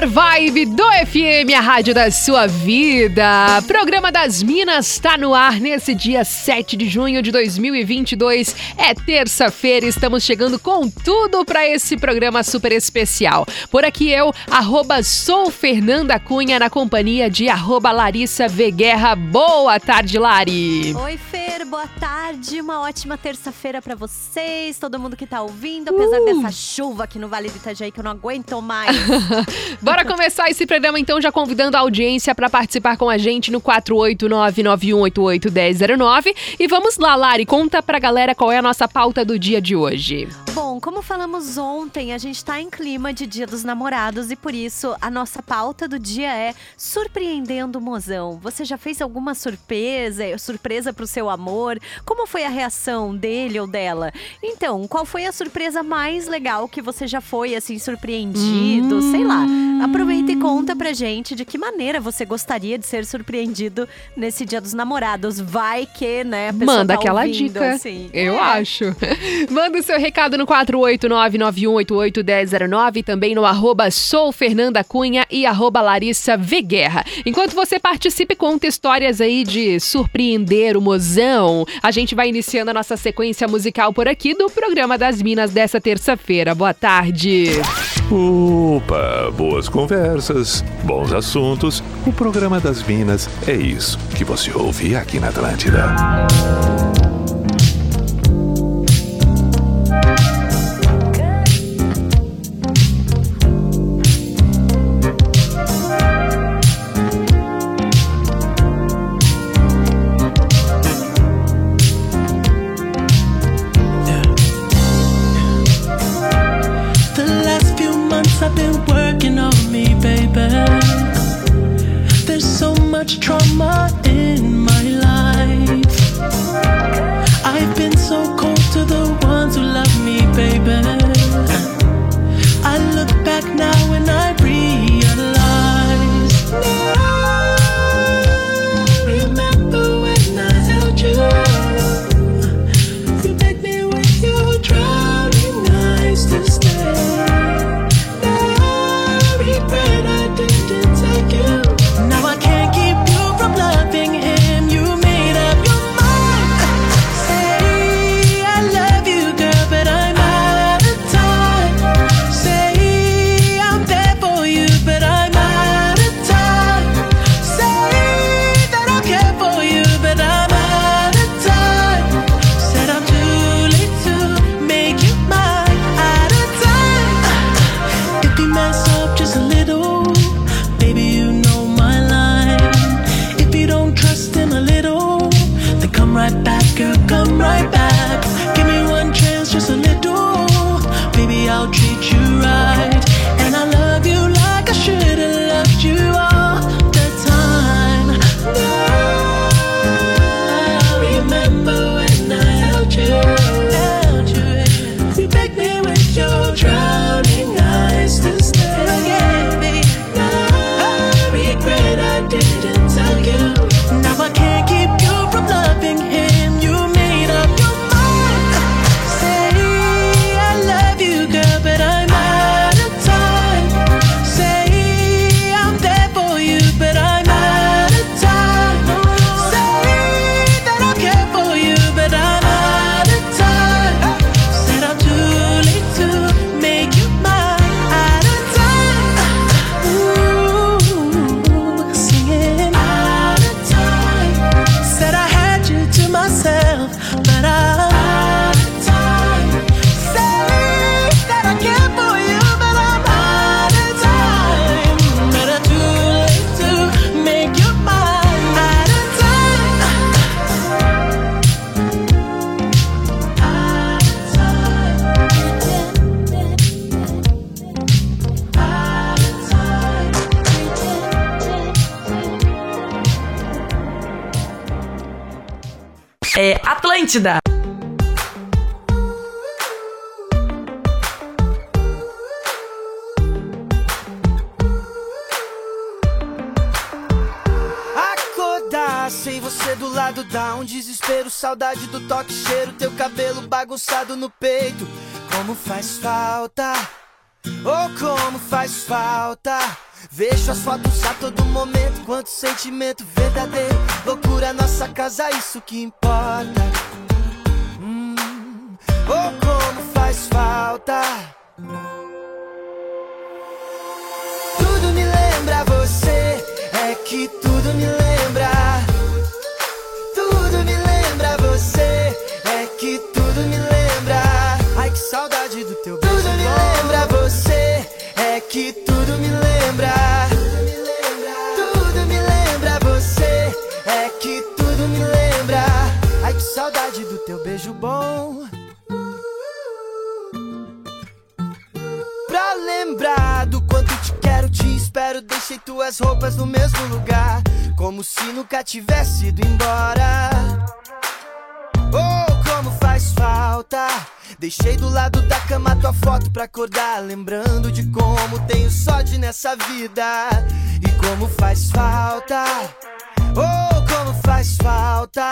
Melhor vibe do FM, a rádio da sua vida. Programa das Minas está no ar nesse dia 7 de junho de 2022. É terça-feira, estamos chegando com tudo para esse programa super especial. Por aqui eu, arroba sou Fernanda Cunha, na companhia de arroba Larissa Veguerra. Boa tarde, Lari. Oi, Fer, boa tarde. Uma ótima terça-feira para vocês, todo mundo que tá ouvindo, apesar uh. dessa chuva aqui no Vale do Itajaí que eu não aguento mais. Bora começar esse programa então já convidando a audiência para participar com a gente no 48991881009 e vamos lá, Lari, conta pra galera qual é a nossa pauta do dia de hoje. Bom, como falamos ontem, a gente está em clima de Dia dos Namorados e por isso a nossa pauta do dia é surpreendendo o mozão. Você já fez alguma surpresa, surpresa pro seu amor? Como foi a reação dele ou dela? Então, qual foi a surpresa mais legal que você já foi assim surpreendido? Hum sei lá. Aproveita e conta pra gente de que maneira você gostaria de ser surpreendido nesse Dia dos Namorados. Vai que, né? Manda tá aquela ouvindo, dica. Assim. Eu é. acho. Manda o seu recado no 48991881009 e também no arroba sou Fernanda Cunha e arroba Larissa Veguerra. Enquanto você participe, conta histórias aí de surpreender o mozão. A gente vai iniciando a nossa sequência musical por aqui do programa das Minas dessa terça-feira. Boa tarde. Opa, boas conversas, bons assuntos. O programa das Minas é isso que você ouve aqui na Atlântida. Atlântida. Acordar sem você do lado dá um desespero, saudade do toque, cheiro, teu cabelo bagunçado no peito. Como faz falta, oh como faz falta. Vejo as fotos a todo momento, quanto sentimento verdadeiro. Loucura, nossa casa, isso que importa. Falta. Tudo me lembra você, é que tudo me lembra. Tudo me lembra você, é que tudo me lembra. Ai, que saudade do teu beijo. Tudo me lembra você, é que tudo me lembra. Tudo me lembra você, é que tudo me lembra. Ai, que saudade do teu beijo bom. Espero. Deixei tuas roupas no mesmo lugar, como se nunca tivesse ido embora. Oh, como faz falta. Deixei do lado da cama tua foto pra acordar. Lembrando de como tenho sorte nessa vida. E como faz falta. Oh, como faz falta.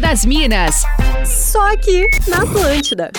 Das Minas. Só aqui na Atlântida.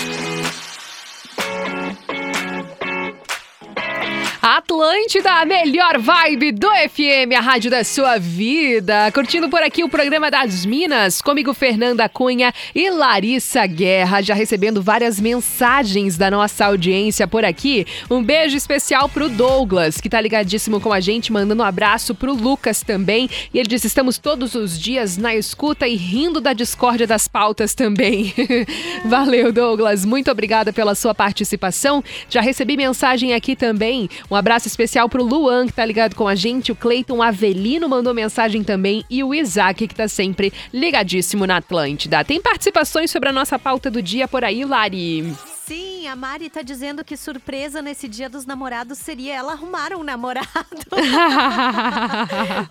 Atlântida, a melhor vibe do FM, a rádio da sua vida. Curtindo por aqui o programa das Minas, comigo Fernanda Cunha e Larissa Guerra, já recebendo várias mensagens da nossa audiência por aqui. Um beijo especial pro Douglas, que tá ligadíssimo com a gente, mandando um abraço pro Lucas também. E ele disse: "Estamos todos os dias na escuta e rindo da discórdia das pautas também". Valeu, Douglas. Muito obrigada pela sua participação. Já recebi mensagem aqui também. Um abraço especial pro Luan, que tá ligado com a gente. O Cleiton Avelino mandou mensagem também. E o Isaac, que tá sempre ligadíssimo na Atlântida. Tem participações sobre a nossa pauta do dia por aí, Lari? Sim, a Mari tá dizendo que surpresa nesse dia dos namorados seria ela arrumar um namorado.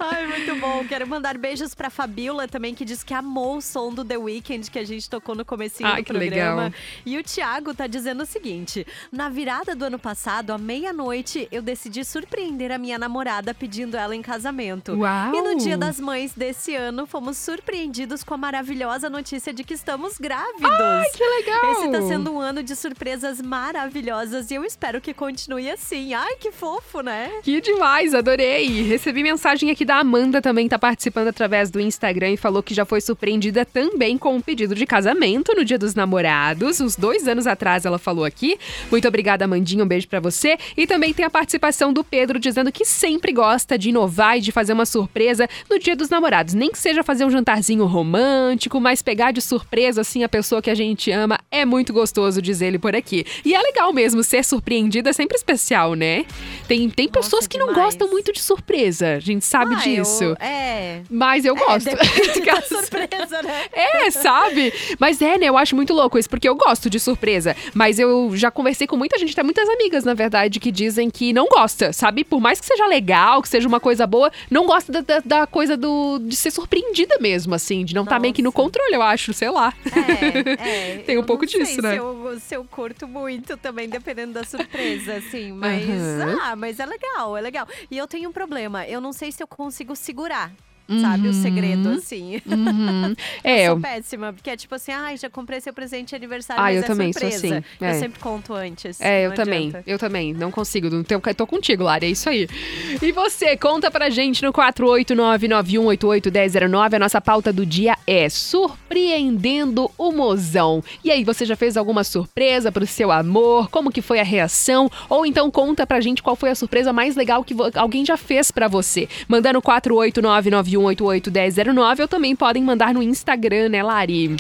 Ai, muito bom. Quero mandar beijos pra Fabiola também, que diz que amou o som do The Weeknd que a gente tocou no comecinho Ai, do que programa. legal. E o Thiago tá dizendo o seguinte: na virada do ano passado, à meia-noite, eu decidi surpreender a minha namorada pedindo ela em casamento. Uau! E no dia das mães desse ano, fomos surpreendidos com a maravilhosa notícia de que estamos grávidos. Ai, que legal! Esse tá sendo um ano de surpresas maravilhosas e eu espero que continue assim. Ai, que fofo, né? Que demais, adorei! Recebi mensagem aqui da Amanda também, tá participando através do Instagram e falou que já foi surpreendida também com um pedido de casamento no Dia dos Namorados. Uns dois anos atrás ela falou aqui. Muito obrigada, Amandinha, um beijo pra você. E também tem a participação do Pedro dizendo que sempre gosta de inovar e de fazer uma surpresa no Dia dos Namorados. Nem que seja fazer um jantarzinho romântico, mas pegar de surpresa assim a pessoa que a gente ama é muito gostoso, diz ele por aqui. E é legal mesmo, ser surpreendida é sempre especial, né? Tem, tem Nossa, pessoas que não demais. gostam muito de surpresa, a gente sabe Ah, disso. Eu, é. Mas eu gosto. É, depende da surpresa, né? É, sabe? Mas é, né? Eu acho muito louco isso, porque eu gosto de surpresa. Mas eu já conversei com muita gente, até muitas amigas, na verdade, que dizem que não gosta, sabe? Por mais que seja legal, que seja uma coisa boa, não gosta da, da- da coisa do, de ser surpreendida mesmo, assim, de não estar meio que no controle, eu acho, sei lá. É, é. Tem um pouco não disso, né? Se eu, se eu curto muito também, dependendo da surpresa, assim. Mas, Aham. ah, mas é legal, é legal. E eu tenho um problema. Eu não sei se eu consigo segurar. Sabe, o segredo, assim. Uhum. É, eu eu, sou péssima, porque é tipo assim, ai, já comprei seu presente de aniversário, Ah, eu é também sou surpresa. assim, Eu é. sempre conto antes. É, eu não também. adianta. Eu também. Não consigo. Não tenho, tô contigo, Lara. É isso aí. E você, conta pra gente no 489-9188-1009. A nossa pauta do dia é Surpreendendo o Mozão. E aí, você já fez alguma surpresa pro seu amor? Como que foi a reação? Ou então conta pra gente qual foi a surpresa mais legal que alguém já fez pra você. Mandando 489-9188-1009 ou também podem mandar no Instagram, né, Lari?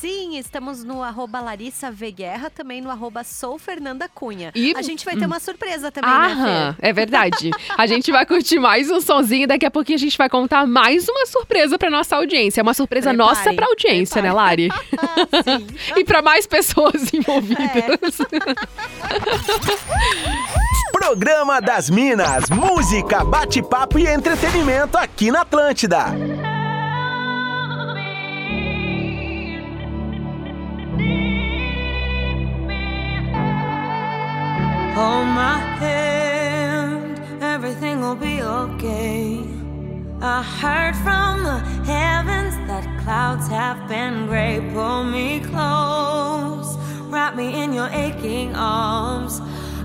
Sim, estamos no arroba Larissa V Guerra, também no arroba Sou Fernanda Cunha. E- A gente vai ter uma surpresa também, né, Aham, Fê? é verdade. A gente vai curtir mais um sonzinho e daqui a pouquinho a gente vai contar mais uma surpresa pra nossa audiência. É uma surpresa Prepare, nossa pra audiência, né, Lari? Ah, sim. e pra mais pessoas envolvidas. Programa das Minas, música, bate-papo e entretenimento aqui na Atlântida. Hold my hand, everything will be okay. I heard from the heavens that clouds have been gray. Pull me close, wrap me in your aching arms.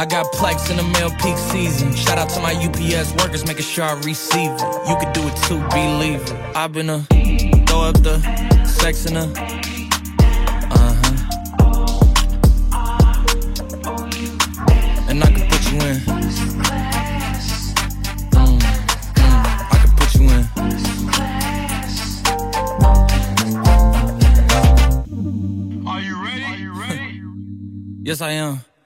I got plex in the mail peak season. Shout out to my UPS workers, making sure I receive it. You could do it too, believe it. I've been a throw up the sex in a uh huh. And I can put you in. Mm, mm, I can put you in. Are you ready? Yes, I am.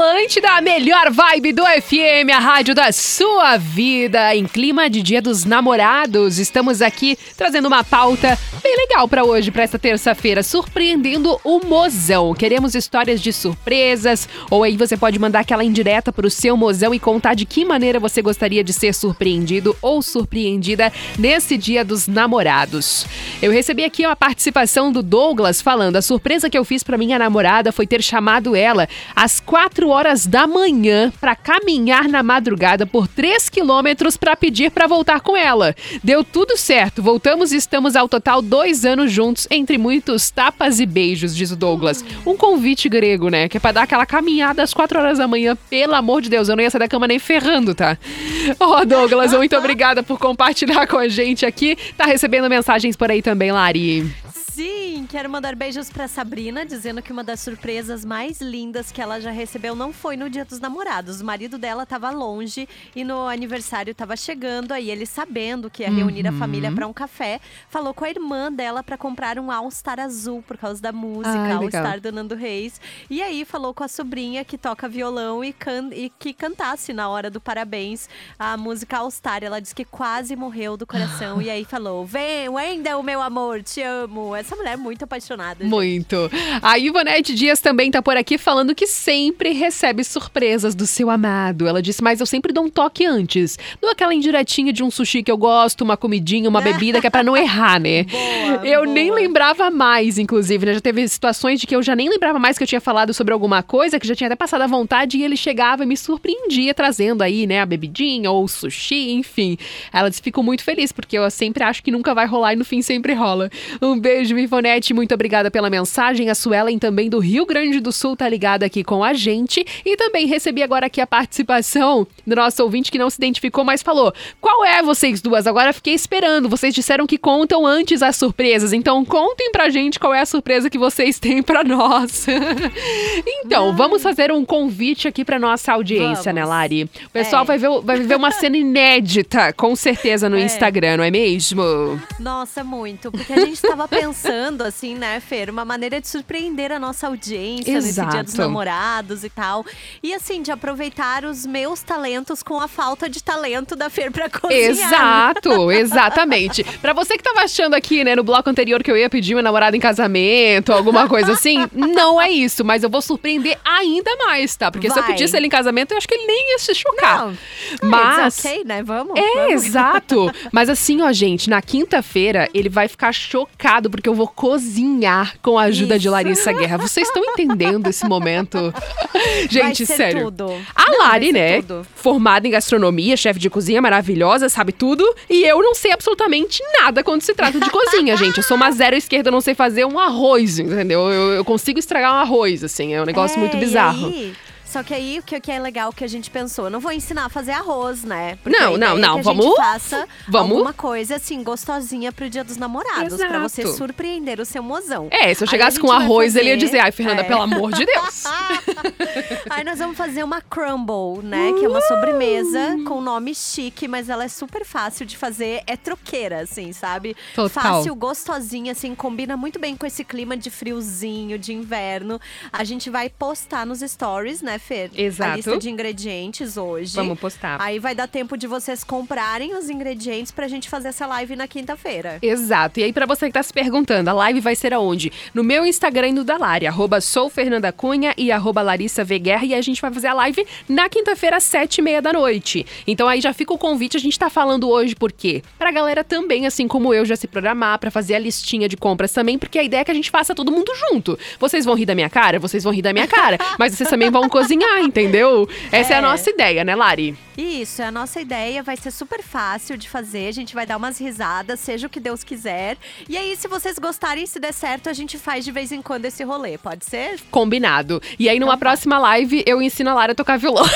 Atlântida, a melhor vibe do FM, a rádio da sua vida. Em clima de Dia dos Namorados, estamos aqui trazendo uma pauta bem legal para hoje, para esta terça-feira, surpreendendo o mozão. Queremos histórias de surpresas, ou aí você pode mandar aquela indireta pro seu mozão e contar de que maneira você gostaria de ser surpreendido ou surpreendida nesse Dia dos Namorados. Eu recebi aqui uma participação do Douglas falando: a surpresa que eu fiz para minha namorada foi ter chamado ela às 4 horas da manhã para caminhar na madrugada por 3 quilômetros para pedir para voltar com ela. Deu tudo certo, voltamos e estamos ao total dois anos juntos, entre muitos tapas e beijos, diz o Douglas. Um convite grego, né? Que é pra dar aquela caminhada às 4 horas da manhã. Pelo amor de Deus, eu não ia sair da cama nem ferrando, tá? Ó, oh, Douglas, muito obrigada por compartilhar com a gente aqui. Tá recebendo mensagens por aí também, Lari. Sim, quero mandar beijos pra Sabrina, dizendo que uma das surpresas mais lindas que ela já recebeu não foi no Dia dos Namorados. O marido dela tava longe e no aniversário tava chegando, aí ele sabendo que ia reunir a família pra um café, falou com a irmã dela pra comprar um All-Star azul por causa da música, Ai, legal. All-Star do Nando Reis. E aí falou com a sobrinha que toca violão e, can e que cantasse na hora do parabéns a música All-Star. Ela disse que quase morreu do coração e aí falou: Vem, Wendel, meu amor, te amo. Essa mulher é muito muito apaixonada. gente. Muito. A Ivonete Dias também tá por aqui falando que sempre recebe surpresas do seu amado. Ela disse, mas eu sempre dou um toque antes. Dou aquela indiretinha de um sushi que eu gosto, uma comidinha, uma bebida, que é pra não errar, né? Boa, eu boa. nem lembrava mais, inclusive, né? Já teve situações de que eu já nem lembrava mais que eu tinha falado sobre alguma coisa, que já tinha até passado à vontade, e ele chegava e me surpreendia trazendo aí, né, a bebidinha ou o sushi, enfim. Ela disse, fico muito feliz, porque eu sempre acho que nunca vai rolar e no fim sempre rola. Um beijo, Ivonete, muito obrigada pela mensagem. A Suelen também do Rio Grande do Sul tá ligada aqui com a gente. E também recebi agora aqui a participação do nosso ouvinte que não se identificou, mas falou: qual é vocês duas? Agora fiquei esperando. Vocês disseram que contam antes as surpresas, então contem pra gente qual é a surpresa que vocês têm pra nós. então, vamos fazer um convite aqui pra nossa audiência, né, Vamos. Lari? O pessoal É. vai, ver, vai viver uma cena inédita, com certeza, no É. Instagram, não é mesmo? Nossa, muito. Porque a gente tava pensando, assim, né, Fer? Uma maneira de surpreender a nossa audiência nesse dia dos Exato. namorados e tal. E, assim, de aproveitar os meus talentos com a falta de talento da Fer pra cozinhar. Exato, exatamente. Pra você que tava achando aqui, né, no bloco anterior que eu ia pedir meu namorado em casamento, alguma coisa assim, não é isso, mas eu vou surpreender ainda mais, tá? Porque se eu Vai. pedisse ele em casamento, eu acho que ele nem ia se chocar. Não. Mas Ok, né? Vamos. é, vamos. exato. Mas assim, ó, gente, na quinta-feira ele vai ficar chocado porque eu vou cozinhar com a ajuda de Isso. Larissa Guerra. Vocês estão entendendo esse momento? Gente, sério. tudo. A Não, Lari, né? tudo. Formada em gastronomia, chefe de cozinha maravilhosa, sabe tudo. E eu não sei absolutamente nada quando se trata de cozinha, gente. Eu sou uma zero esquerda, eu não sei fazer um arroz, entendeu? Eu, eu consigo estragar um arroz, assim. É um negócio É, muito e bizarro. aí- só que aí o que, que é legal que a gente pensou, eu não vou ensinar a fazer arroz, né? Porque Não, não, é não, a vamos- gente faça vamos- alguma coisa assim gostosinha pro Dia dos Namorados, pra Exato. você surpreender o seu mozão. É, se eu chegasse com arroz, ele ia fazer- dizer, ai, Fernanda, é. pelo amor de Deus. Aí nós vamos fazer uma crumble, né? Que é uma sobremesa com nome chique, mas ela é super fácil de fazer. É troqueira, assim, sabe? Total. Fácil, gostosinha, assim, combina muito bem com esse clima de friozinho, de inverno. A gente vai postar nos stories, né, Fer? Exato. A lista de ingredientes hoje. Vamos postar. Aí vai dar tempo de vocês comprarem os ingredientes pra gente fazer essa live na quinta-feira. Exato. E aí, pra você que tá se perguntando, a live vai ser aonde? No meu Instagram e no da Lari, arroba soufernandacunha e arroba Larissa Veguerra. E a gente vai fazer a live na quinta-feira, às sete e meia da noite. Então aí já fica o convite, a gente tá falando hoje por quê? Pra galera também, assim como eu, já se programar pra fazer a listinha de compras também, porque a ideia é que a gente faça todo mundo junto. Vocês vão rir da minha cara? Vocês vão rir da minha cara. mas vocês também vão cozinhar, entendeu? Essa é, a É. nossa ideia, né, Lari? Isso, é a nossa ideia, vai ser super fácil de fazer, a gente vai dar umas risadas, seja o que Deus quiser. E aí, se vocês gostarem, se der certo, a gente faz de vez em quando esse rolê, pode ser? Combinado. E aí, Então numa tá. próxima live, eu ensino a Lara a tocar violão.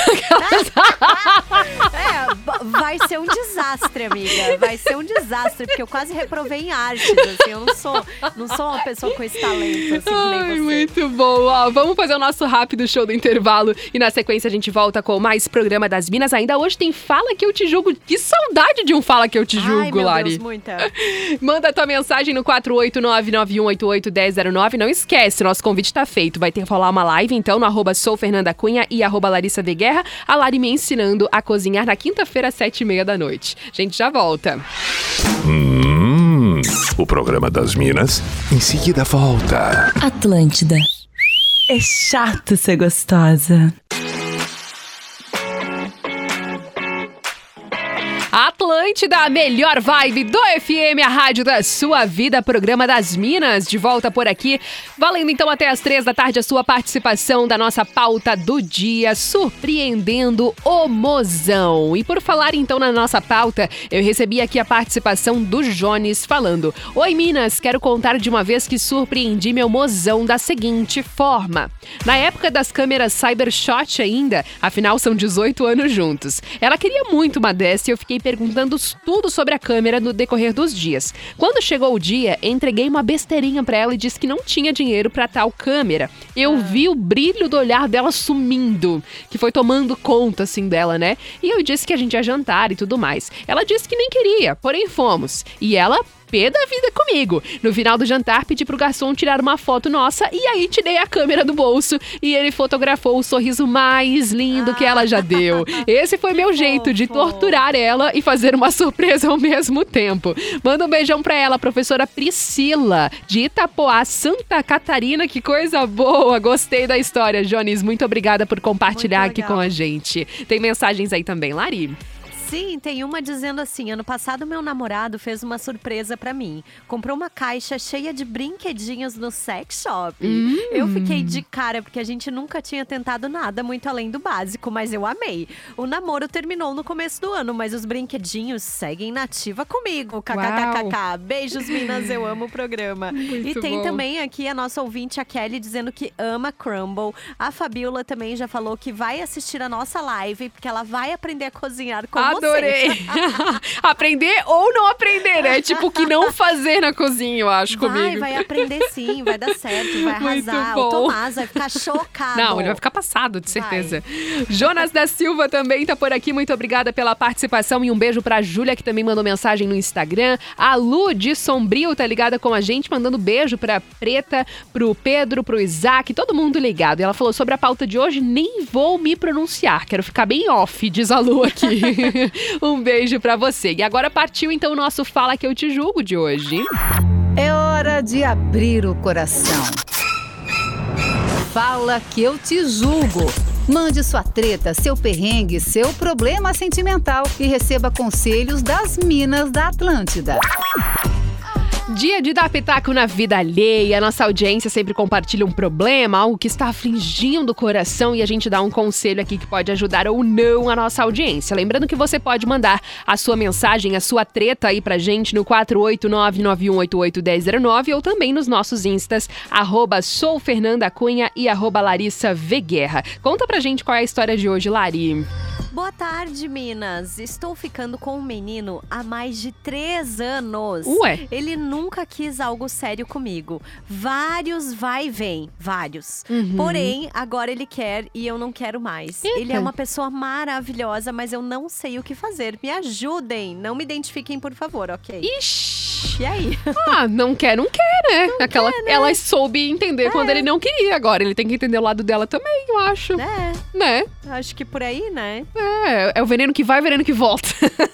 É, vai ser um desastre, amiga. Vai ser um desastre, porque eu quase reprovei em artes, assim, eu não sou, não sou uma pessoa com esse talento, assim, Ai, muito bom. Ó, vamos fazer o nosso rápido show do intervalo e na sequência a gente volta com mais programa das Minas. Ainda hoje tem Fala que eu te julgo. Que saudade de um Fala que eu te julgo, Ai, meu Lari. Deus, muita. Manda tua mensagem no 48991881009. Não esquece, nosso convite tá feito. Vai ter que rolar uma live, então, no arroba sou Fernanda Cunha e arroba Larissa de Guerra. A Lari me ensinando a cozinhar na quinta-feira, às sete e meia da noite. A gente já volta. Hum, o programa das Minas em seguida volta. Atlântida. É chato ser gostosa. Atlântida, a melhor vibe do FM, a rádio da sua vida, programa das Minas, de volta por aqui. Valendo então até as três da tarde a sua participação da nossa pauta do dia, surpreendendo o mozão. E por falar então na nossa pauta, eu recebi aqui a participação do Jones falando: Oi Minas, quero contar de uma vez que surpreendi meu mozão da seguinte forma. Na época das câmeras Cybershot ainda, afinal são 18 anos juntos. Ela queria muito uma dessa e eu fiquei perguntando tudo sobre a câmera no decorrer dos dias. Quando chegou o dia, entreguei uma besteirinha pra ela e disse que não tinha dinheiro pra tal câmera. Eu vi o brilho do olhar dela sumindo, que foi tomando conta assim dela, né? E eu disse que a gente ia jantar e tudo mais. Ela disse que nem queria, porém fomos. E ela pé da vida comigo. No final do jantar, pedi pro garçom tirar uma foto nossa e aí tirei a câmera do bolso e ele fotografou o sorriso mais lindo que ela já deu. Esse foi meu jeito de torturar ela e fazer uma surpresa ao mesmo tempo. Manda um beijão pra ela, professora Priscila, de Itapoá, Santa Catarina. Que coisa boa! Gostei da história, Jones. Muito obrigada por compartilhar aqui com a gente. Tem mensagens aí também, Lari? Sim, tem uma dizendo assim: ano passado meu namorado fez uma surpresa pra mim. Comprou uma caixa cheia de brinquedinhos no sex shop. Hum. Eu fiquei de cara porque a gente nunca tinha tentado nada muito além do básico, mas eu amei. O namoro terminou no começo do ano, mas os brinquedinhos seguem nativa comigo. KKKKK. Beijos, Minas, eu amo o programa. e Muito tem bom. também aqui a nossa ouvinte, a Kelly, dizendo que ama Crumble. A Fabiola também já falou que vai assistir a nossa live, porque ela vai aprender a cozinhar com Adorei! aprender ou não aprender, né? Tipo, o que não fazer na cozinha, eu acho, Vai, comigo. vai aprender sim, vai dar certo, vai Muito arrasar. bom. O Tomás vai ficar chocado. Não, ele vai ficar passado, de certeza. Jonas da Silva também tá por aqui. Muito obrigada pela participação e um beijo pra Júlia, que também mandou mensagem no Instagram. A Lu de Sombrio tá ligada com a gente, mandando beijo pra Preta, pro Pedro, pro Isaac, todo mundo ligado. E ela falou sobre a pauta de hoje, nem vou me pronunciar, quero ficar bem off, diz a Lu aqui. um beijo pra você. E agora partiu então o nosso Fala Que Eu Te Julgo de hoje. É hora de abrir o coração. Fala que eu te julgo. Mande sua treta, seu perrengue, seu problema sentimental e receba conselhos das Minas da Atlântida. Dia de dar pitaco na vida alheia. Nossa audiência sempre compartilha um problema, algo que está afligindo o coração e a gente dá um conselho aqui que pode ajudar ou não a nossa audiência. Lembrando que você pode mandar a sua mensagem, a sua treta aí pra gente no 489-9188-1009 ou também nos nossos instas, arroba sou Fernanda Cunha e arroba Larissa V. Guerra. Conta pra gente qual é a história de hoje, Lari. Boa tarde, Minas. Estou ficando com um menino há mais de três anos. Ué? Ele nunca quis algo sério comigo. Vários vai e vem, vários. Uhum. Porém, agora ele quer e eu não quero mais. Ele é uma pessoa maravilhosa, mas eu não sei o que fazer. Me ajudem. Não me identifiquem, por favor, ok? Ixi. E aí? Ah, não quer, não quer, né? Aquela, Ela soube entender quando ele não queria. Agora ele tem que entender o lado dela também, eu acho. É, Né? acho que por aí, né? É, é o veneno que vai, o veneno que volta.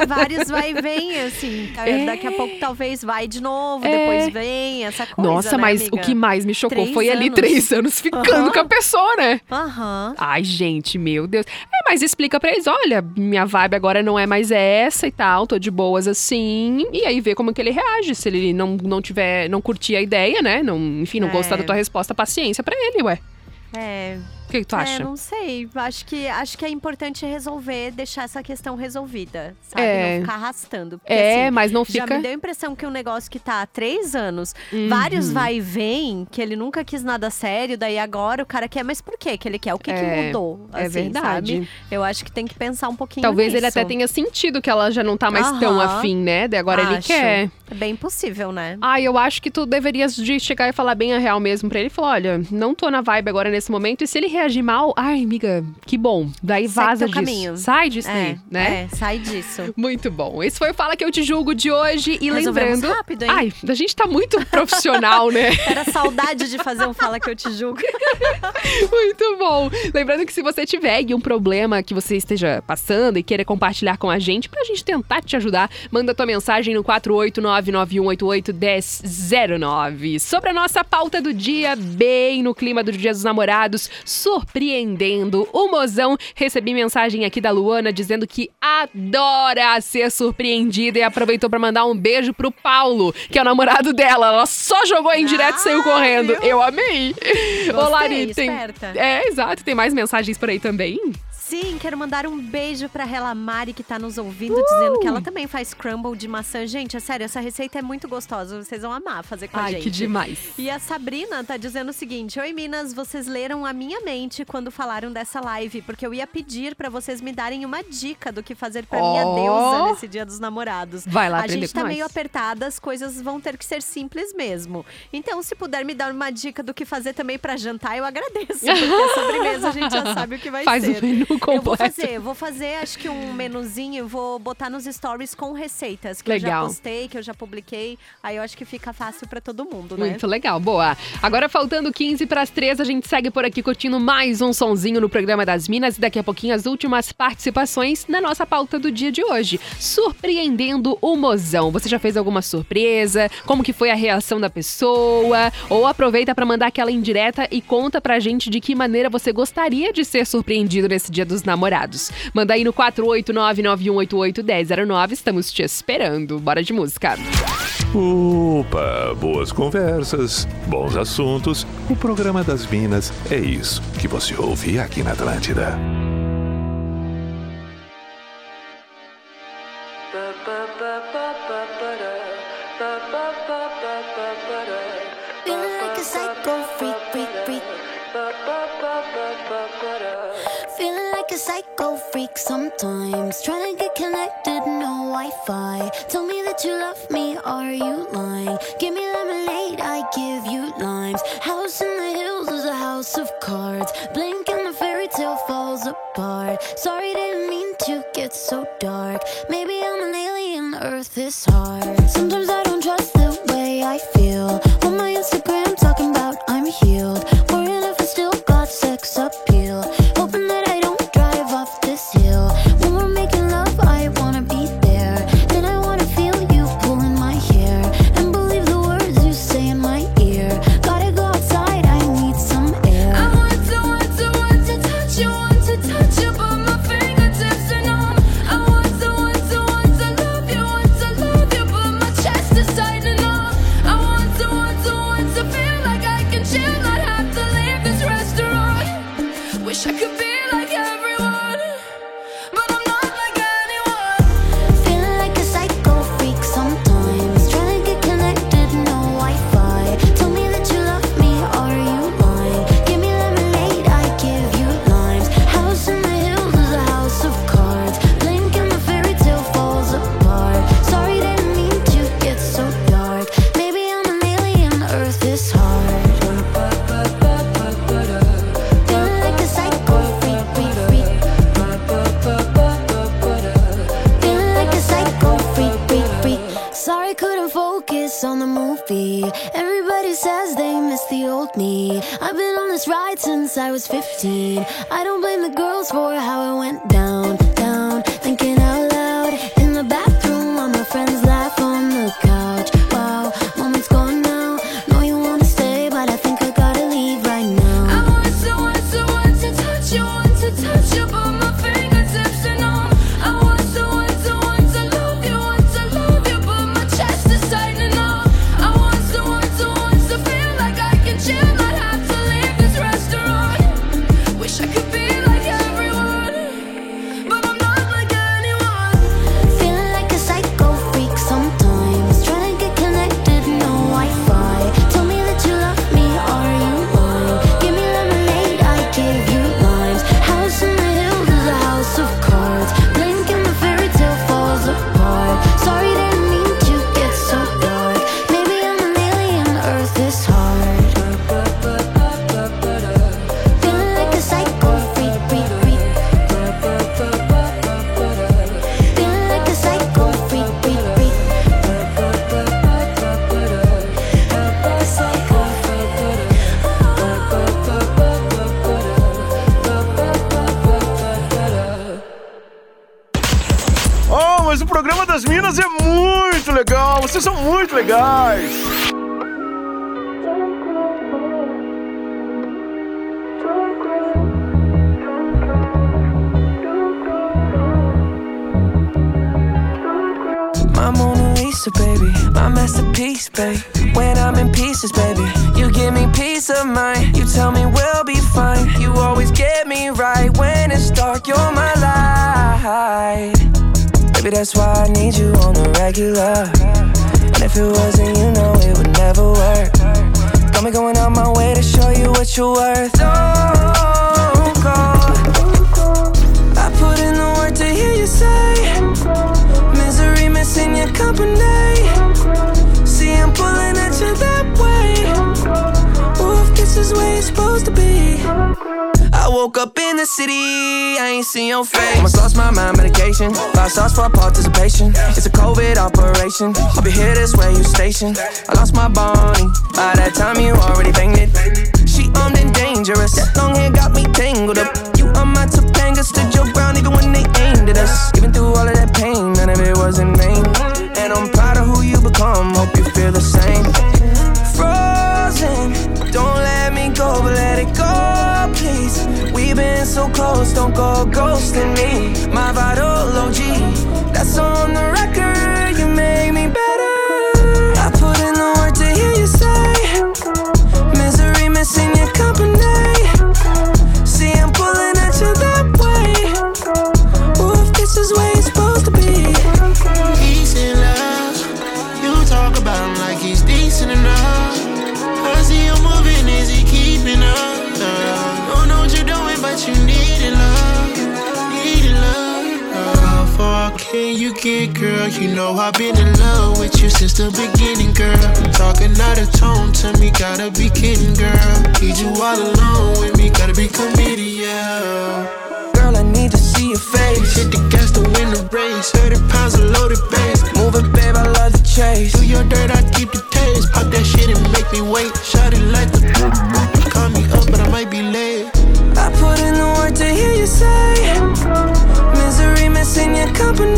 É, vários vai e vem, assim. É. Daqui a pouco talvez vai de novo, É. depois vem, essa coisa. Nossa, né, mas amiga? o que mais me chocou Três foi ali anos. três anos ficando com a pessoa, né? Aham. Ai, gente, meu Deus. É, mas explica pra eles, olha, minha vibe agora não é mais essa e tal, tô de boas assim. E aí vê como que ele reage. Se ele não, não tiver, não curtir a ideia, né? Não, enfim, não É. gostar da tua resposta, paciência pra ele, ué. É. O que, que tu É, acha? não sei. Acho que, acho que é importante resolver, deixar essa questão resolvida, sabe? É. Não ficar arrastando. Porque, É, assim, mas não Já fica. me deu a impressão que um negócio que tá há três anos, Uhum. vários vai e vem, que ele nunca quis nada sério, daí agora o cara quer, mas por quê que ele quer? O que, que É, mudou? é assim, verdade. sabe? Eu acho que tem que pensar um pouquinho Talvez ele nisso. até tenha sentido que ela já não tá mais tão Aham. afim, né? Daí agora ele Acho. quer. É bem possível, né? Ah, eu acho que tu deverias de chegar e falar bem a real mesmo pra ele. Falar, olha, não tô na vibe agora nesse momento. E se ele reagir mal, ai, amiga, que bom. Daí vaza disso. caminho. Sai disso é, aí, né? É, sai disso. Muito bom. Esse foi o Fala Que Eu Te Julgo de hoje. E Resolvemos lembrando... rápido, hein? Ai, a gente tá muito profissional, né? Era saudade de fazer um Fala Que Eu Te Julgo. Muito bom. Lembrando que se você tiver um problema que você esteja passando e queira compartilhar com a gente, pra gente tentar te ajudar, manda tua mensagem no 48991881009. Sobre a nossa pauta do dia, bem no clima do Dia dos Namorados, surpreendendo o mozão. Recebi mensagem aqui da Luana dizendo que adora ser surpreendida e aproveitou pra mandar um beijo pro Paulo, que é o namorado dela. Ela só jogou em direto e saiu correndo. Eu amei. Ô, Lari, tem. esperta. É, exato. Tem mais mensagens por aí também? Sim, quero mandar um beijo pra Relamari que tá nos ouvindo, dizendo que ela também faz crumble de maçã. Gente, é sério, essa receita é muito gostosa. Vocês vão amar fazer com a Ai, gente. que demais. E a Sabrina tá dizendo o seguinte: Oi, Minas, vocês leram a minha mente quando falaram dessa live, porque eu ia pedir pra vocês me darem uma dica do que fazer pra minha Ó. deusa nesse dia dos namorados. Vai lá A gente tá meio apertada, as coisas vão ter que ser simples mesmo. Então, se puder me dar uma dica do que fazer também pra jantar, eu agradeço. Porque a sobremesa a gente já sabe o que vai Faz ser. o menu Eu vou completo. fazer, eu vou fazer acho que um menuzinho, eu vou botar nos stories com receitas que eu Legal. já postei, que eu já publiquei. Aí eu acho que fica fácil pra todo mundo, né? Muito legal, boa. Agora faltando 15 para as 3, a gente segue por aqui curtindo mais um sonzinho no programa das Minas e daqui a pouquinho as últimas participações na nossa pauta do dia de hoje. Surpreendendo o mozão. Você já fez alguma surpresa? Como que foi a reação da pessoa? Ou aproveita para mandar aquela indireta e conta pra gente de que maneira você gostaria de ser surpreendido nesse Dia dos Namorados. Manda aí no 48991881009, estamos te esperando. Bora de música. Opa, boas conversas, bons assuntos. O programa das Minas é isso que você ouve aqui na Atlântida. Feeling like a psycho freak, freak, freak. Feeling like a psycho freak sometimes. Trying to get connected, no Wi Fi. Tell me that you love me, are you lying? Give me lemonade, I give you limes. House in the hills is a house of cards. Blink and the fairy tale falls apart. Sorry, didn't mean to get so dark. Maybe I'm an alien, Earth is hard. Sometimes I 15. Legais. My Mona Lisa, baby, my masterpiece, babe. When I'm in pieces, baby, you give me peace of mind. You tell me we'll be fine. You always get me right when it's dark. You're my light. Baby, that's why I need you on the regular. And if it wasn't, you know it would never work. Got me going out my way to show you what you're worth. Don't go. I put in the work to hear you say. Misery missing your company. Woke up in the city, I ain't seen your face. Almost lost my mind, medication. Five stars for participation. It's a COVID operation. I'll be here this way, you station. I lost my Bonnie. By that time, you already banged it. She armed and dangerous. Long hair got me tangled up. You are my Topanga, stood your ground even when they aimed at us. Even through all of that pain, none of it was in vain. And I'm proud of who you become. Been so close, don't go ghosting me. My vital OG, that's on the record. Know I've been in love with you since the beginning, girl. Talking out of tone to me, gotta be kidding, girl. Need you all alone with me, gotta be committed, yeah. Girl, I need to see your face. Hit the gas to win the race. 30 pounds of loaded bass. Move it, babe, I love the chase. Do your dirt, I keep the taste. Pop that shit and make me wait. Shot it like the. Call me up, but I might be late. I put in the work to hear you say Misery missing your company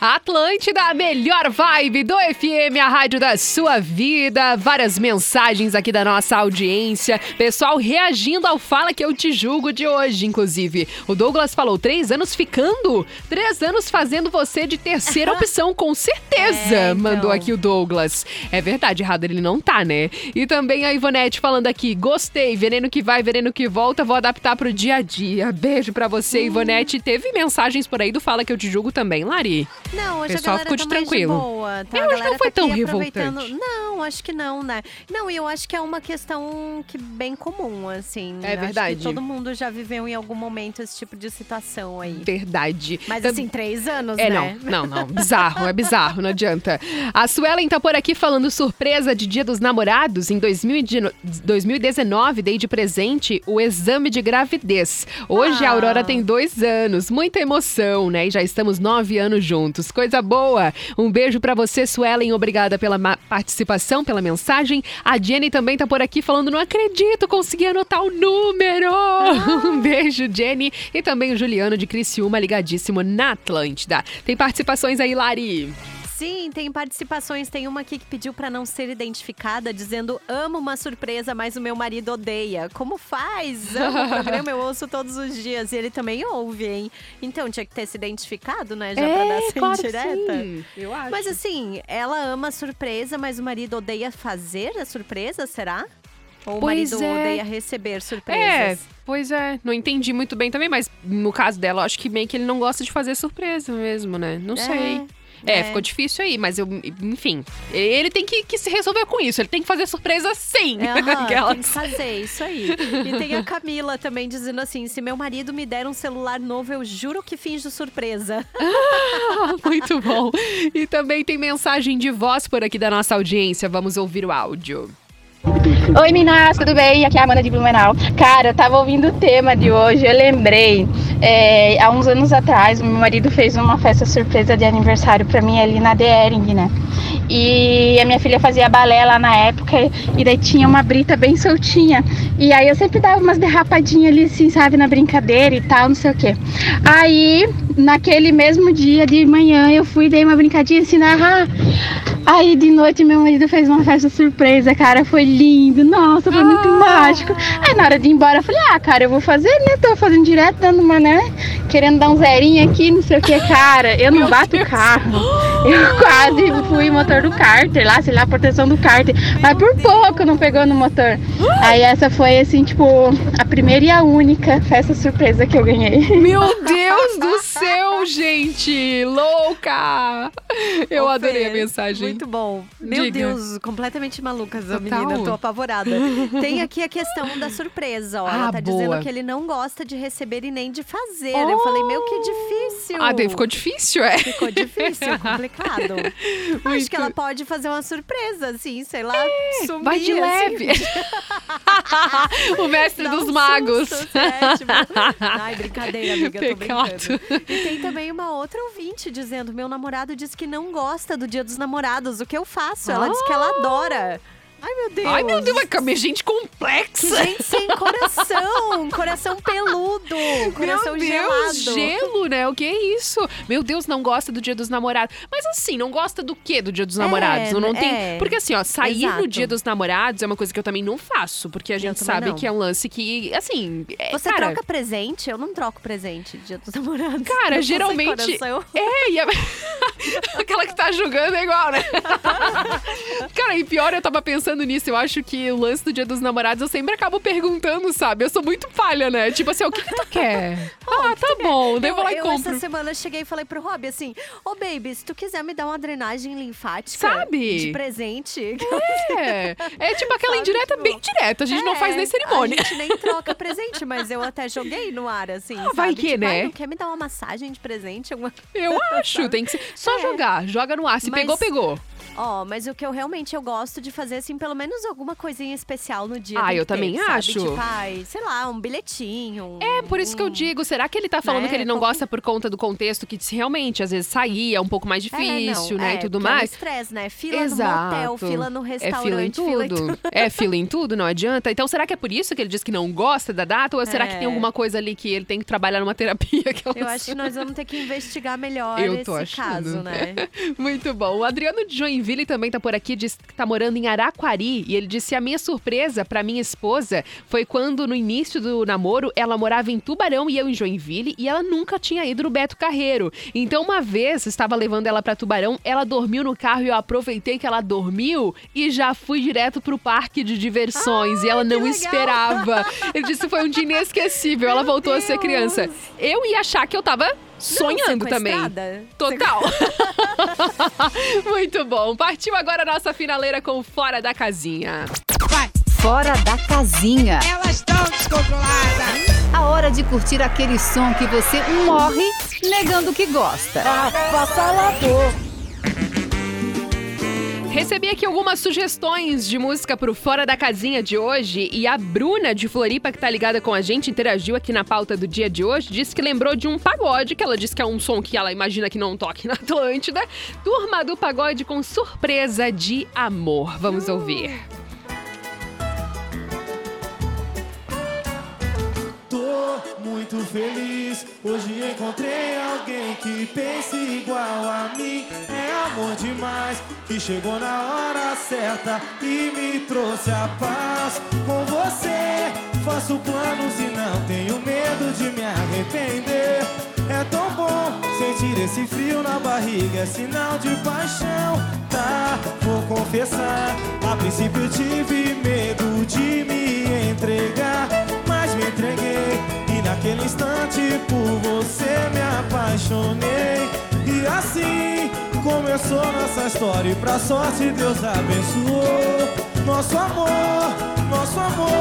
Atlântida, a melhor vibe do FM, a rádio da sua vida. Várias mensagens aqui da nossa audiência. Pessoal reagindo ao Fala Que Eu Te Julgo de hoje, inclusive. O Douglas falou: três anos ficando? Três anos fazendo você de terceira opção, com certeza. É, então. Mandou aqui o Douglas. É verdade, errado ele não tá, né? E também a Ivonete falando aqui: gostei, veneno que vai, veneno que volta, vou adaptar pro dia a dia. Beijo pra você, Ivonete. Teve mensagens por aí do Fala Que Eu Te Julgo também, Lari? Não, hoje Pessoal a galera ficou tá mais tranquilo. de boa. Tá? Eu A acho que não foi tá tão revoltante. Não, acho que não, né? Não, e eu acho que é uma questão que bem comum, assim. É verdade. todo mundo já viveu em algum momento esse tipo de situação aí. Verdade. Mas Tam- assim, três anos, É, né? não, não, não. Bizarro, é bizarro, não adianta. A Suelen tá por aqui falando surpresa de Dia dos Namorados. Em 2019, 2019, dei de presente o exame de gravidez. Hoje a Ah. Aurora tem dois anos. Muita emoção, né? E já estamos nove anos juntos. Coisa boa. Um beijo pra você, Suelen. Obrigada pela participação, pela mensagem. A Jenny também tá por aqui falando: não acredito, consegui anotar o número. Um beijo, Jenny. E também o Juliano de Criciúma, ligadíssimo na Atlântida. Tem participações aí, Lari. Sim, tem participações. Tem uma aqui que pediu pra não ser identificada, dizendo: Amo uma surpresa, mas o meu marido odeia. Como faz? Amo o programa, eu ouço todos os dias. E ele também ouve, hein? Então tinha que ter se identificado, né? Já pra dar essa É, claro indireta. sim. Eu acho. Mas assim, ela ama a surpresa, mas o marido odeia fazer a surpresa, será? Ou o Pois marido é. odeia receber É, surpresas? pois é. Não entendi muito bem também, mas no caso dela, eu acho que meio que ele não gosta de fazer surpresa mesmo, né? Não sei. É, é. ficou difícil aí, mas eu, enfim. Ele tem que, que se resolver com isso. Ele tem que fazer surpresa sim. Aham, Aquelas. tem que fazer isso aí. E tem a Camila também dizendo assim: se meu marido me der um celular novo, eu juro que finjo surpresa. Muito bom. E também tem mensagem de voz por aqui da nossa audiência. Vamos ouvir o áudio. Oi meninas, tudo bem? Aqui é a Amanda de Blumenau. Cara, eu tava ouvindo o tema de hoje, eu lembrei, é, há uns anos atrás, meu marido fez uma festa surpresa de aniversário pra mim ali na Dering, né? E a minha filha fazia balé lá na época e daí tinha uma brita bem soltinha. E aí eu sempre dava umas derrapadinhas ali, assim, sabe, na brincadeira e tal, não sei o quê. Aí, naquele mesmo dia de manhã, eu fui dei uma brincadinha assim, ah, Aí de noite meu marido fez uma festa surpresa, cara, foi lindo, nossa, foi muito mágico. Aí na hora de ir embora eu falei, ah, cara, eu vou fazer, né? Tô fazendo direto, dando uma, né? Querendo dar um zerinho aqui, não sei o que, cara. Eu não bato o carro. Eu quase fui motor do cárter lá, sei lá, proteção do cárter. Mas por pouco não pegou no motor. Aí essa foi assim, tipo, a primeira e a única festa surpresa que eu ganhei. Meu Deus do céu, gente! Louca! Eu Ô, adorei Fê, a mensagem. Muito bom. Meu Diga. Deus, completamente maluca essa menina, tô apavorada. Tem aqui a questão da surpresa, ó. Ela Ah, tá boa. dizendo que ele não gosta de receber e nem de fazer. Eu falei, meu, que difícil. Ah, ficou difícil, é? Ficou difícil, complicado. Acho que ela pode fazer uma surpresa, assim, sei lá, sumir, vai de assim. leve. o mestre Dá dos um magos. susto, é, tipo, Ai, brincadeira, amiga, tô brincando. E tem também uma outra ouvinte dizendo: meu namorado diz que não gosta do dia dos namorados. O que eu faço? Ela diz que ela adora. Ai, meu Deus. Ai, meu Deus, vai caber gente complexa. Gente sem coração. coração peludo. Coração Meu Deus, gelado. gelo, né? O que é isso? Meu Deus, não gosta do dia dos namorados. Mas assim, não gosta do quê do dia dos É, namorados? Eu não é. tem. Porque assim, ó, sair Exato. no dia dos namorados é uma coisa que eu também não faço. Porque a gente sabe não. que é um lance que, assim. é, Você cara, troca presente? Eu não troco presente dia dos namorados. Cara, geralmente. É, e a... aquela que tá julgando é igual, né? Cara, e pior, eu tava pensando nisso. Eu acho que o lance do dia dos namorados eu sempre acabo perguntando, sabe? Eu sou muito falha, né? Tipo assim, o que, que tu quer? ah, tá bom. Daí eu vou lá e eu compro. essa semana cheguei e falei pro Rob assim: Ô, baby, se tu quiser me dar uma drenagem linfática. Sabe? De presente. É, é tipo aquela indireta bem direta. A gente não faz nem cerimônia. É, A gente nem troca presente, mas eu até joguei no ar, assim. Ah, vai sabe? que, Tipo, né? "Ai, não quer me dar uma massagem de presente? Alguma... Eu acho, tem que ser. Só jogar, joga no ar. Se É. Mas- pegou, pegou. Ó, mas o que eu realmente eu gosto de fazer, assim, pelo menos alguma coisinha especial no dia. Ah, eu ter, também acho. Tipo, ai, sei lá, um bilhetinho. um- É, por isso que eu digo, será que ele tá falando Né? que ele não gosta por conta do contexto que realmente, às vezes, sair é um pouco mais difícil, é, não, né? é, e tudo porque é um mais. estresse, né? Fila Exato. no motel, fila no É fila em restaurante, fila em tudo. É fila em tudo, não adianta. Então, será que é por isso que ele diz que não gosta da data? Ou será que É. tem alguma coisa ali que ele tem que trabalhar numa terapia? que Eu acho que nós vamos ter que investigar melhor Eu esse achando. caso, né? Muito bom. O Adriano de Joinville também tá por aqui, diz que tá morando em Araquari. E ele disse: a minha surpresa pra minha esposa foi quando, no início do namoro, ela morava em Tubarão e eu em Joinville, e ela nunca tinha ido no Beto Carreiro. Então, uma vez, estava levando ela pra Tubarão, ela dormiu no carro e eu aproveitei que ela dormiu e já fui direto pro parque de diversões. e ela não esperava. Ele disse foi um dia inesquecível. ela voltou a ser criança. Eu ia achar que eu tava sonhando também. Total. Muito bom. Partiu agora a nossa finaleira com Fora da Casinha. Fora da casinha. Elas estão descontroladas. A hora de curtir aquele som que você morre negando que gosta. Recebi aqui algumas sugestões de música pro Fora da Casinha de hoje e a Bruna de Floripa, que tá ligada com a gente, interagiu aqui na pauta do dia de hoje, disse que lembrou de um pagode, que ela disse que é um som que ela imagina que não toque na Atlântida. Turma do Pagode com surpresa de amor. Vamos ouvir. Tô muito feliz, hoje encontrei alguém que pensa igual a mim. É amor demais, que chegou na hora certa e me trouxe a paz. Com você, faço planos e não tenho medo de me arrepender. É tão bom sentir esse frio na barriga, é sinal de paixão. Tá, vou confessar, a princípio tive medo instante por você me apaixonei. E assim começou nossa história. E pra sorte Deus abençoou nosso amor, nosso amor.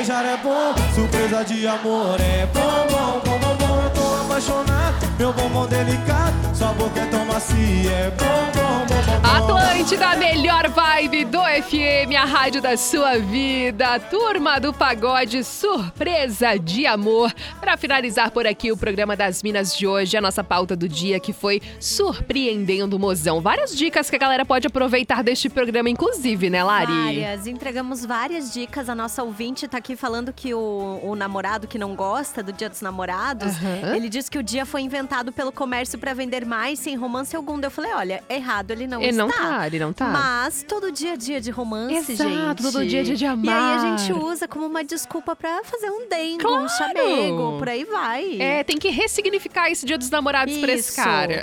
Beijar é bom, surpresa de amor é bom, bom, bom, bom, bom. Eu tô apaixonado, meu bombom delicado, sua boca é tão macia, é bom, bom, bom, bom. bom. Atlântida, a melhor vibe do FM, a rádio da sua vida. Turma do Pagode, surpresa de amor. Para finalizar por aqui o programa das Minas de hoje, a nossa pauta do dia que foi surpreendendo o mozão. Várias dicas que a galera pode aproveitar deste programa, inclusive, né, Lari? Várias. Entregamos várias dicas. A nossa ouvinte tá aqui falando que o, o namorado que não gosta do Dia dos Namorados, Aham. ele diz que o dia foi inventado pelo comércio para vender mais sem romance segunda. Eu falei, olha, errado ele não Ele está. não tá, ele não tá. Mas todo dia é dia de romance, Exato, gente. todo dia é dia de E aí amar. a gente usa como uma desculpa pra fazer um dengo, Claro. um chamego, por aí vai. É, tem que ressignificar esse Dia dos Namorados pra esse cara.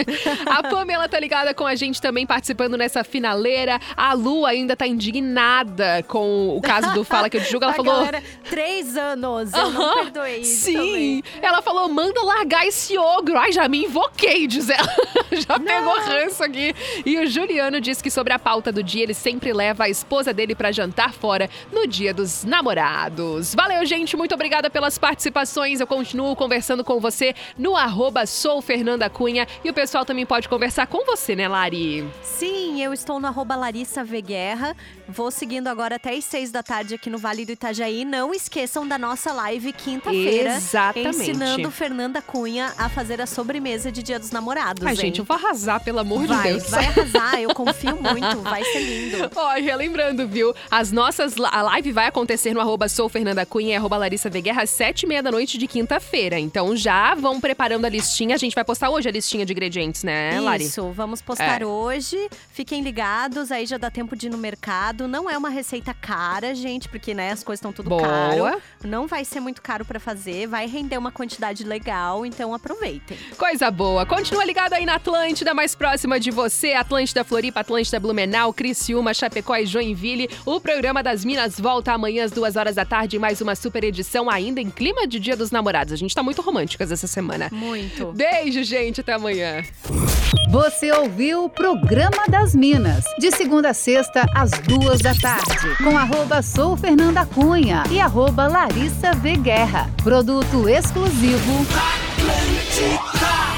a Pamela tá ligada com a gente também, participando nessa finaleira. A Lu ainda tá indignada com o caso do Fala Que Eu Te Julgo. Ela a falou... galera, três anos, eu não Aham, perdoei isso Sim, também. ela falou: manda largar esse ogro. Ai, já me invoquei, diz ela. já pegou ranço aqui. E o Juliano disse que sobre a pauta do dia, ele sempre leva a esposa dele pra jantar fora no dia dos namorados. Valeu, gente. Muito obrigada pelas participações. Eu continuo conversando com você no arroba sou Fernanda Cunha. E o pessoal também pode conversar com você, né, Lari? Sim, eu estou no arroba Larissa V Guerra. Vou seguindo agora até as seis da tarde aqui no Vale do Itajaí. Não esqueçam da nossa live quinta-feira. Exatamente. Ensinando Fernanda Cunha a fazer a sobremesa de Dia dos Namorados. Ai, hein? gente, eu vou arrasar, pelo amor vai, de Deus. vai arrasar, eu confio muito, vai ser lindo. Ó, relembrando, viu? As nossas. A live vai acontecer no arroba sou Fernanda Cunha e arroba Larissa Veguerra às sete e meia da noite de quinta-feira. Então já vão preparando a listinha. A gente vai postar hoje a listinha de ingredientes, né, Lari? Isso, vamos postar É. hoje. Fiquem ligados, aí já dá tempo de ir no mercado. Não é uma receita cara, gente, porque né, as coisas estão tudo Boa. caro. Não vai ser muito caro pra fazer, vai render uma quantidade legal, então aproveitem. Coisa boa. Continua ligado aí na Atlântida, mais próxima de você. Atlântida Floripa, Atlântida Blumenau, Criciúma, Chapecó e Joinville. O programa das Minas volta amanhã às duas horas da tarde. Mais uma super edição ainda em clima de Dia dos Namorados. A gente tá muito românticas essa semana. Muito. Beijo, gente. Até amanhã. Você ouviu o Programa das Minas, de segunda a sexta, às duas da tarde, com arroba sou Fernanda Cunha Cunha e arroba Larissa V. Guerra. Produto exclusivo. Atlântica.